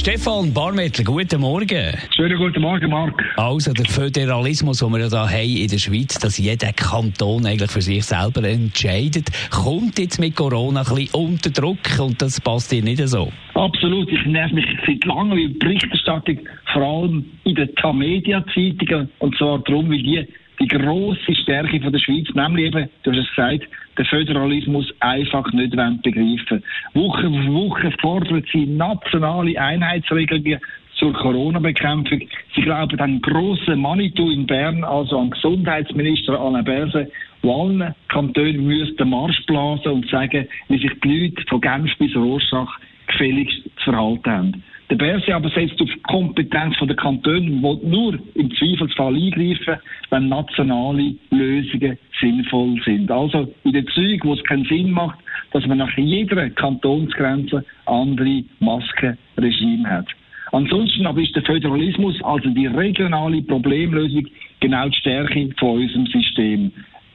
Stefan Barmettler, guten Morgen. Schönen guten Morgen, Marc. Also der Föderalismus, den wir ja hier haben in der Schweiz, dass jeder Kanton eigentlich für sich selber entscheidet, kommt jetzt mit Corona ein bisschen unter Druck und das passt dir nicht so. Absolut. Ich nerv mich seit langem über Berichterstattung, vor allem in den Tamedia-Zeitungen, und zwar darum, weil die die grosse Stärke von der Schweiz, nämlich eben, du hast es gesagt, den Föderalismus einfach nicht begreifen Woche für Woche fordern sie nationale Einheitsregelungen zur Corona-Bekämpfung. Sie glauben an grossen Manitou in Bern, also an Gesundheitsminister Alain Berse, wo allen Kantonen müssen den Marsch blasen und sagen, wie sich die Leute von Genf bis Rorschach gefälligst zu verhalten haben. Der Berse aber setzt auf die Kompetenz der Kantone und will nur im Zweifelsfall eingreifen, wenn nationale Lösungen sinnvoll sind. Also in der Züge, wo es keinen Sinn macht, dass man nach jeder Kantonsgrenze andere Maskenregime hat. Ansonsten aber ist der Föderalismus, also die regionale Problemlösung, genau die Stärke von unserem System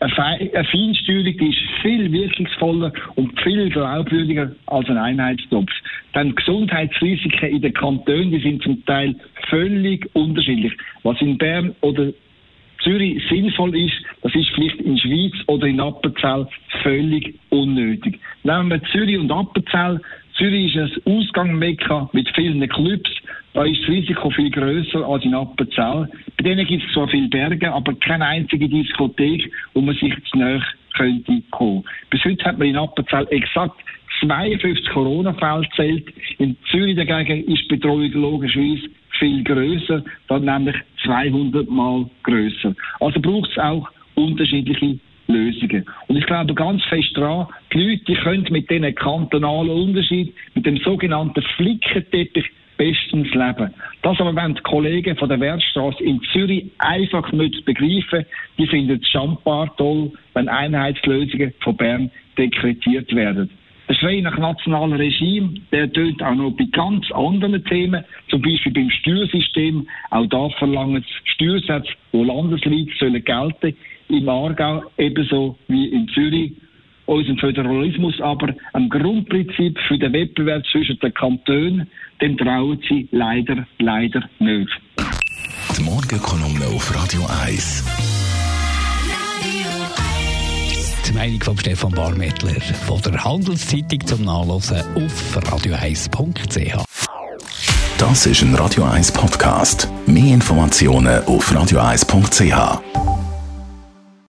eine Feinsteuerung ist viel wirkungsvoller und viel glaubwürdiger als ein Einheitstopf. Denn Gesundheitsrisiken in den Kantonen, die sind zum Teil völlig unterschiedlich. Was in Bern oder Zürich sinnvoll ist, das ist vielleicht in Schweiz oder in Appenzell völlig unnötig. Nehmen wir Zürich und Appenzell. Zürich ist ein Ausgangsmekka mit vielen Clubs. Da ist das Risiko viel größer als in Appenzell. Bei denen gibt es zwar viele Berge, aber keine einzige Diskothek, wo man sich zu nahe könnte kommen. Bis heute hat man in Appenzell exakt 52 Corona-Fälle zählt. In Zürich dagegen ist die Betreuung logischerweise viel größer, dann nämlich 200 Mal größer. Also braucht es auch unterschiedliche Lösungen. Und ich glaube ganz fest daran, die Leute können mit diesen kantonalen Unterschied, mit dem sogenannten Flickenteppich bestens leben. Das aber wenn die Kollegen von der Wertstraße in Zürich einfach nicht begreifen, die finden es schambar toll, wenn Einheitslösungen von Bern dekretiert werden. Der Schrei nach nationalem Regime, der tönt auch noch bei ganz anderen Themen, zum Beispiel beim Steuersystem. Auch da verlangen Steuersätze, die landesweit sollen gelten, im Aargau ebenso wie in Zürich. Unser Föderalismus aber am Grundprinzip für den Wettbewerb zwischen den Kantonen, dem trauen sie leider, leider nicht. Die Morgenkolumne auf Radio 1 die Meinung von Stefan Barmettler von der Handelszeitung zum Nachlesen auf radio1.ch. Das ist ein Radio 1 Podcast. Mehr Informationen auf radio1.ch.